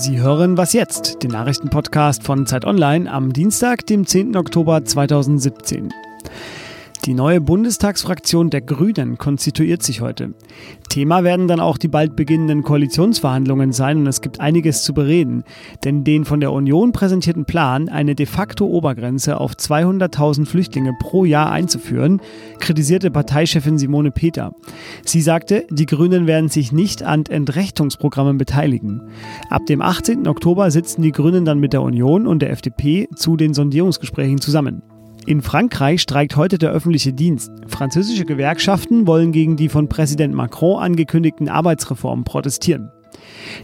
Sie hören Was jetzt, den Nachrichtenpodcast von Zeit Online am Dienstag, dem 10. Oktober 2017. Die neue Bundestagsfraktion der Grünen konstituiert sich heute. Thema werden dann auch die bald beginnenden Koalitionsverhandlungen sein und es gibt einiges zu bereden. Denn den von der Union präsentierten Plan, eine de facto Obergrenze auf 200.000 Flüchtlinge pro Jahr einzuführen, kritisierte Parteichefin Simone Peter. Sie sagte, die Grünen werden sich nicht an Entrechtungsprogrammen beteiligen. Ab dem 18. Oktober sitzen die Grünen dann mit der Union und der FDP zu den Sondierungsgesprächen zusammen. In Frankreich streikt heute der öffentliche Dienst. Französische Gewerkschaften wollen gegen die von Präsident Macron angekündigten Arbeitsreformen protestieren.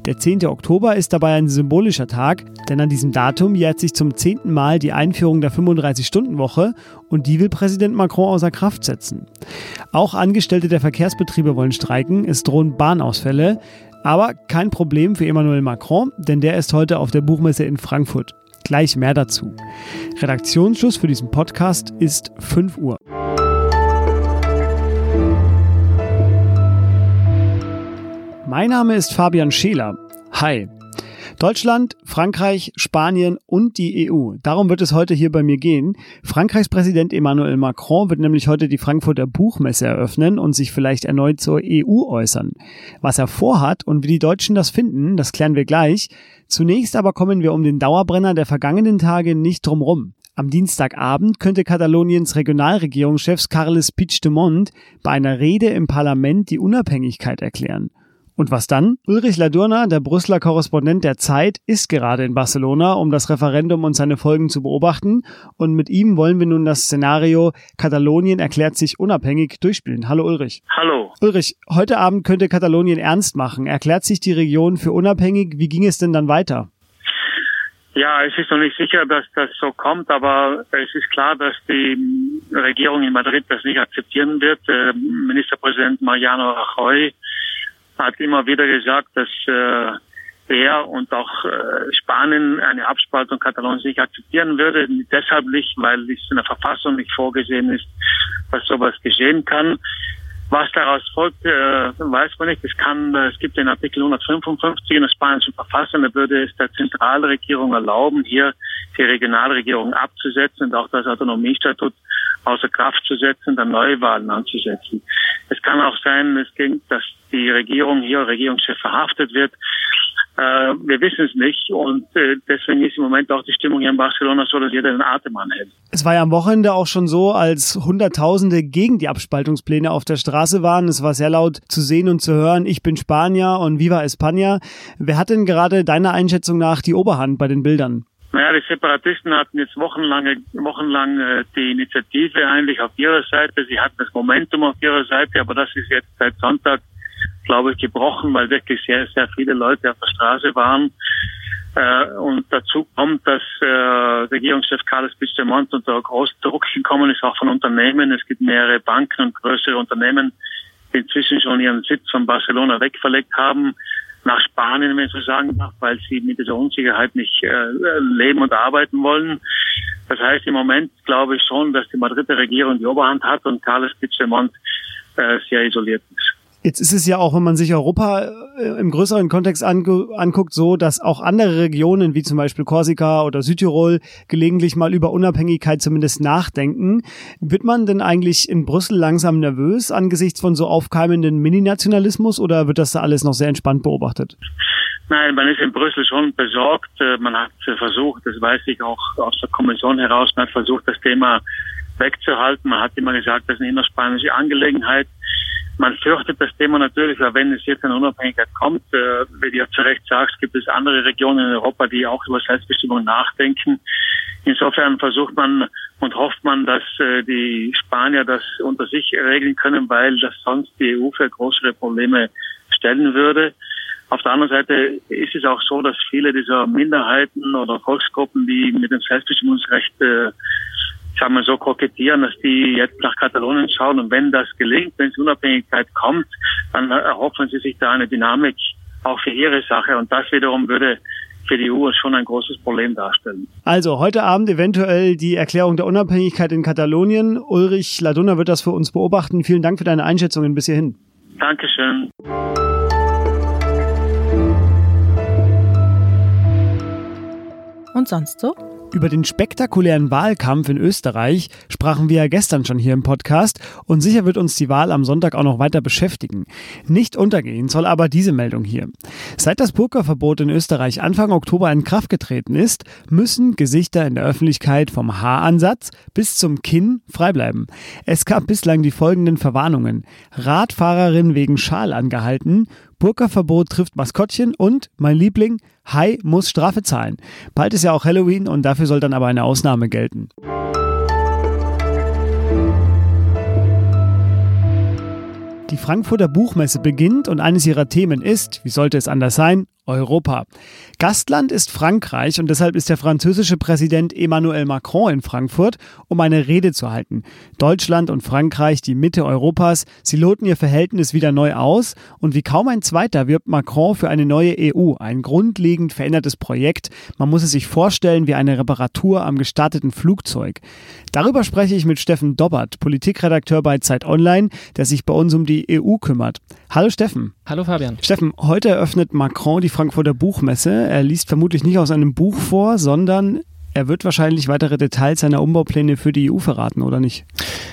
Der 10. Oktober ist dabei ein symbolischer Tag, denn an diesem Datum jährt sich zum zehnten Mal die Einführung der 35-Stunden-Woche und die will Präsident Macron außer Kraft setzen. Auch Angestellte der Verkehrsbetriebe wollen streiken, es drohen Bahnausfälle, aber kein Problem für Emmanuel Macron, denn der ist heute auf der Buchmesse in Frankfurt. Gleich mehr dazu. Redaktionsschluss für diesen Podcast ist 5 Uhr. Mein Name ist Fabian Scheler. Hi. Deutschland, Frankreich, Spanien und die EU. Darum wird es heute hier bei mir gehen. Frankreichs Präsident Emmanuel Macron wird nämlich heute die Frankfurter Buchmesse eröffnen und sich vielleicht erneut zur EU äußern. Was er vorhat und wie die Deutschen das finden, das klären wir gleich. Zunächst aber kommen wir um den Dauerbrenner der vergangenen Tage nicht drumrum. Am Dienstagabend könnte Kataloniens Regionalregierungschef Carles Puigdemont bei einer Rede im Parlament die Unabhängigkeit erklären. Und was dann? Ulrich Ladurna, der Brüsseler Korrespondent der Zeit, ist gerade in Barcelona, um das Referendum und seine Folgen zu beobachten. Und mit ihm wollen wir nun das Szenario Katalonien erklärt sich unabhängig durchspielen. Hallo Ulrich. Hallo. Ulrich, heute Abend könnte Katalonien ernst machen. Erklärt sich die Region für unabhängig. Wie ging es denn dann weiter? Ja, es ist noch nicht sicher, dass das so kommt, aber es ist klar, dass die Regierung in Madrid das nicht akzeptieren wird. Ministerpräsident Mariano Rajoy hat immer wieder gesagt, dass äh, er und auch äh, Spanien eine Abspaltung Kataloniens nicht akzeptieren würde. Deshalb nicht, weil es in der Verfassung nicht vorgesehen ist, dass sowas geschehen kann. Was daraus folgt, äh, weiß man nicht. Es kann, äh, es gibt den Artikel 155 in der spanischen Verfassung, da würde es der Zentralregierung erlauben, hier die Regionalregierung abzusetzen und auch das Autonomiestatut außer Kraft zu setzen, dann Neuwahlen anzusetzen. Es kann auch sein, es ging, dass die Regierung hier, Regierungschef verhaftet wird. Äh, wir wissen es nicht und äh, deswegen ist im Moment auch die Stimmung hier in Barcelona so, dass jeder den Atem anhält. Es war ja am Wochenende auch schon so, als Hunderttausende gegen die Abspaltungspläne auf der Straße waren. Es war sehr laut zu sehen und zu hören, ich bin Spanier und Viva España. Wer hat denn gerade deiner Einschätzung nach die Oberhand bei den Bildern? Naja, die Separatisten hatten jetzt wochenlang, wochenlang äh, die Initiative eigentlich auf ihrer Seite. Sie hatten das Momentum auf ihrer Seite, aber das ist jetzt seit Sonntag glaube ich, gebrochen, weil wirklich sehr, sehr viele Leute auf der Straße waren. Äh, und dazu kommt, dass äh, Regierungschef Carlos Puigdemont unter großen Druck gekommen ist, auch von Unternehmen. Es gibt mehrere Banken und größere Unternehmen, die inzwischen schon ihren Sitz von Barcelona wegverlegt haben nach Spanien, wenn ich so sagen darf, weil sie mit dieser Unsicherheit nicht äh, leben und arbeiten wollen. Das heißt, im Moment glaube ich schon, dass die Madrider Regierung die Oberhand hat und Carlos Puigdemont äh, sehr isoliert ist. Jetzt ist es ja auch, wenn man sich Europa äh, im größeren Kontext anguckt, so, dass auch andere Regionen wie zum Beispiel Korsika oder Südtirol gelegentlich mal über Unabhängigkeit zumindest nachdenken. Wird man denn eigentlich in Brüssel langsam nervös angesichts von so aufkeimenden Mininationalismus oder wird das da alles noch sehr entspannt beobachtet? Nein, man ist in Brüssel schon besorgt. Äh, man hat versucht, das weiß ich auch aus der Kommission heraus, man hat versucht, das Thema wegzuhalten. Man hat immer gesagt, das ist eine innerspanische Angelegenheit. Man fürchtet das Thema natürlich, weil wenn es jetzt eine Unabhängigkeit kommt, äh, wie du ja zu Recht sagst, gibt es andere Regionen in Europa, die auch über Selbstbestimmung nachdenken. Insofern versucht man und hofft man, dass äh, die Spanier das unter sich regeln können, weil das sonst die EU für größere Probleme stellen würde. Auf der anderen Seite ist es auch so, dass viele dieser Minderheiten oder Volksgruppen, die mit dem Selbstbestimmungsrecht äh, sagen wir so, kokettieren, dass die jetzt nach Katalonien schauen. Und wenn das gelingt, wenn es Unabhängigkeit kommt, dann erhoffen sie sich da eine Dynamik auch für ihre Sache. Und das wiederum würde für die EU schon ein großes Problem darstellen. Also heute Abend eventuell die Erklärung der Unabhängigkeit in Katalonien. Ulrich Ladunna wird das für uns beobachten. Vielen Dank für deine Einschätzungen bis hierhin. Dankeschön. Und sonst so? Über den spektakulären Wahlkampf in Österreich sprachen wir ja gestern schon hier im Podcast und sicher wird uns die Wahl am Sonntag auch noch weiter beschäftigen. Nicht untergehen soll aber diese Meldung hier. Seit das Burka-Verbot in Österreich Anfang Oktober in Kraft getreten ist, müssen Gesichter in der Öffentlichkeit vom Haaransatz bis zum Kinn frei bleiben. Es gab bislang die folgenden Verwarnungen. Radfahrerin wegen Schal angehalten, Burka-Verbot trifft Maskottchen und, mein Liebling, Hai muss Strafe zahlen. Bald ist ja auch Halloween und dafür soll dann aber eine Ausnahme gelten. Die Frankfurter Buchmesse beginnt und eines ihrer Themen ist, wie sollte es anders sein, Europa. Gastland ist Frankreich und deshalb ist der französische Präsident Emmanuel Macron in Frankfurt, um eine Rede zu halten. Deutschland und Frankreich, die Mitte Europas, sie loten ihr Verhältnis wieder neu aus und wie kaum ein zweiter wirbt Macron für eine neue EU, ein grundlegend verändertes Projekt. Man muss es sich vorstellen wie eine Reparatur am gestarteten Flugzeug. Darüber spreche ich mit Steffen Dobbert, Politikredakteur bei Zeit Online, der sich bei uns um die EU kümmert. Hallo Steffen. Hallo Fabian. Steffen, heute eröffnet Macron die Frankfurter Buchmesse. Er liest vermutlich nicht aus einem Buch vor, sondern er wird wahrscheinlich weitere Details seiner Umbaupläne für die EU verraten, oder nicht?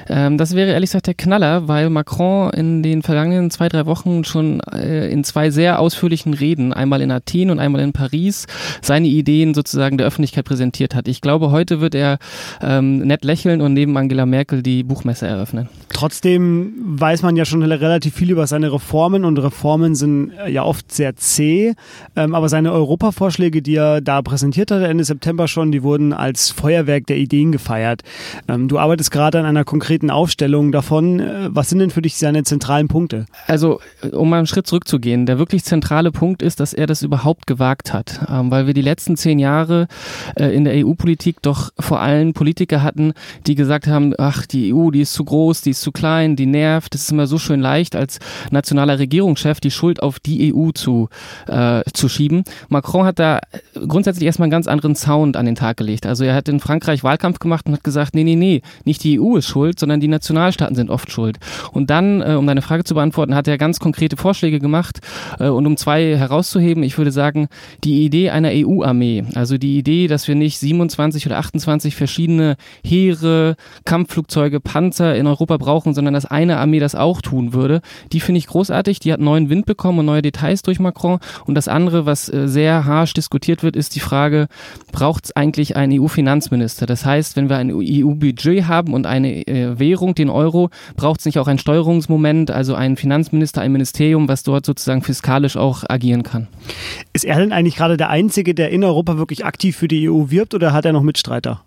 Ähm, das wäre ehrlich gesagt der Knaller, weil Macron in den vergangenen zwei, drei Wochen schon äh, in zwei sehr ausführlichen Reden, einmal in Athen und einmal in Paris, seine Ideen sozusagen der Öffentlichkeit präsentiert hat. Ich glaube, heute wird er ähm, nett lächeln und neben Angela Merkel die Buchmesse eröffnen. Trotzdem weiß man ja schon relativ viel über seine Reformen und Reformen sind äh, ja oft sehr zäh. Ähm, aber seine Europavorschläge, die er da präsentiert hat Ende September schon, die wurden als Feuerwerk der Ideen gefeiert. Ähm, du arbeitest gerade an einer konkreten Aufstellung davon. Äh, was sind denn für dich seine zentralen Punkte? Also, um mal einen Schritt zurückzugehen, der wirklich zentrale Punkt ist, dass er das überhaupt gewagt hat. Ähm, weil wir die letzten zehn Jahre äh, in der EU-Politik doch vor allem Politiker hatten, die gesagt haben, ach, die EU, die ist zu groß, die ist zu klein, die nervt. Das ist immer so schön leicht, als nationaler Regierungschef die Schuld auf die EU zu, äh, zu schieben. Macron hat da grundsätzlich erstmal einen ganz anderen Sound an den Tag gelegt. Also er hat in Frankreich Wahlkampf gemacht und hat gesagt, nee, nee, nee, nicht die EU ist schuld, sondern die Nationalstaaten sind oft schuld. Und dann, äh, um deine Frage zu beantworten, hat er ganz konkrete Vorschläge gemacht. Äh, und um zwei herauszuheben, ich würde sagen, die Idee einer EU-Armee, also die Idee, dass wir nicht 27 oder 28 verschiedene Heere, Kampfflugzeuge, Panzer in Europa brauchen, brauchen, sondern dass eine Armee das auch tun würde. Die finde ich großartig. Die hat neuen Wind bekommen und neue Details durch Macron. Und das andere, was äh, sehr harsch diskutiert wird, ist die Frage, braucht es eigentlich einen EU-Finanzminister? Das heißt, wenn wir ein EU-Budget haben und eine äh, Währung, den Euro, braucht es nicht auch ein Steuerungsmoment, also einen Finanzminister, ein Ministerium, was dort sozusagen fiskalisch auch agieren kann. Ist er denn eigentlich gerade der Einzige, der in Europa wirklich aktiv für die EU wirbt oder hat er noch Mitstreiter?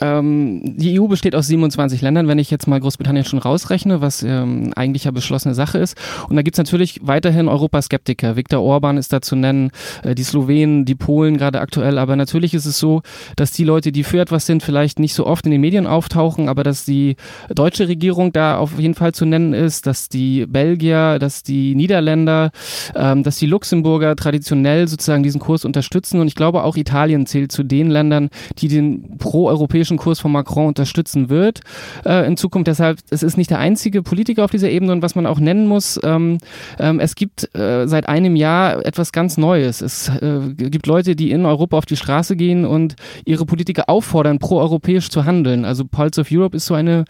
Ähm, die EU besteht aus 27 Ländern, wenn ich jetzt mal Großbritannien schon rausrechne, was ähm, eigentlich ja beschlossene Sache ist. Und da gibt's natürlich weiterhin Europaskeptiker. Viktor Orban ist da zu nennen, äh, die Slowenen, die Polen gerade aktuell. Aber natürlich ist es so, dass die Leute, die für etwas sind, vielleicht nicht so oft in den Medien auftauchen, aber dass die deutsche Regierung da auf jeden Fall zu nennen ist, dass die Belgier, dass die Niederländer, ähm, dass die Luxemburger traditionell sozusagen diesen Kurs unterstützen. Und ich glaube auch Italien zählt zu den Ländern, die den pro-europäischen europäischen Kurs von Macron unterstützen wird äh, in Zukunft. Deshalb, es ist nicht der einzige Politiker auf dieser Ebene und was man auch nennen muss, ähm, ähm, es gibt äh, seit einem Jahr etwas ganz Neues. Es äh, gibt Leute, die in Europa auf die Straße gehen und ihre Politiker auffordern, pro-europäisch zu handeln. Also Pulse of Europe ist so eine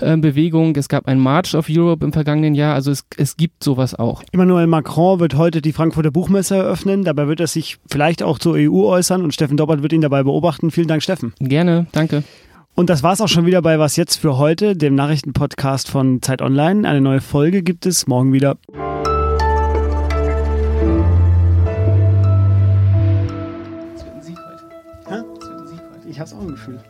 äh, Bewegung. Es gab ein March of Europe im vergangenen Jahr. Also es, es gibt sowas auch. Emmanuel Macron wird heute die Frankfurter Buchmesse eröffnen. Dabei wird er sich vielleicht auch zur EU äußern und Steffen Doppert wird ihn dabei beobachten. Vielen Dank, Steffen. Gerne, danke. Und das war's auch schon wieder bei Was jetzt für heute, dem Nachrichtenpodcast von Zeit Online. Eine neue Folge gibt es morgen wieder. Ein ein. Ich hab's auch im Gefühl.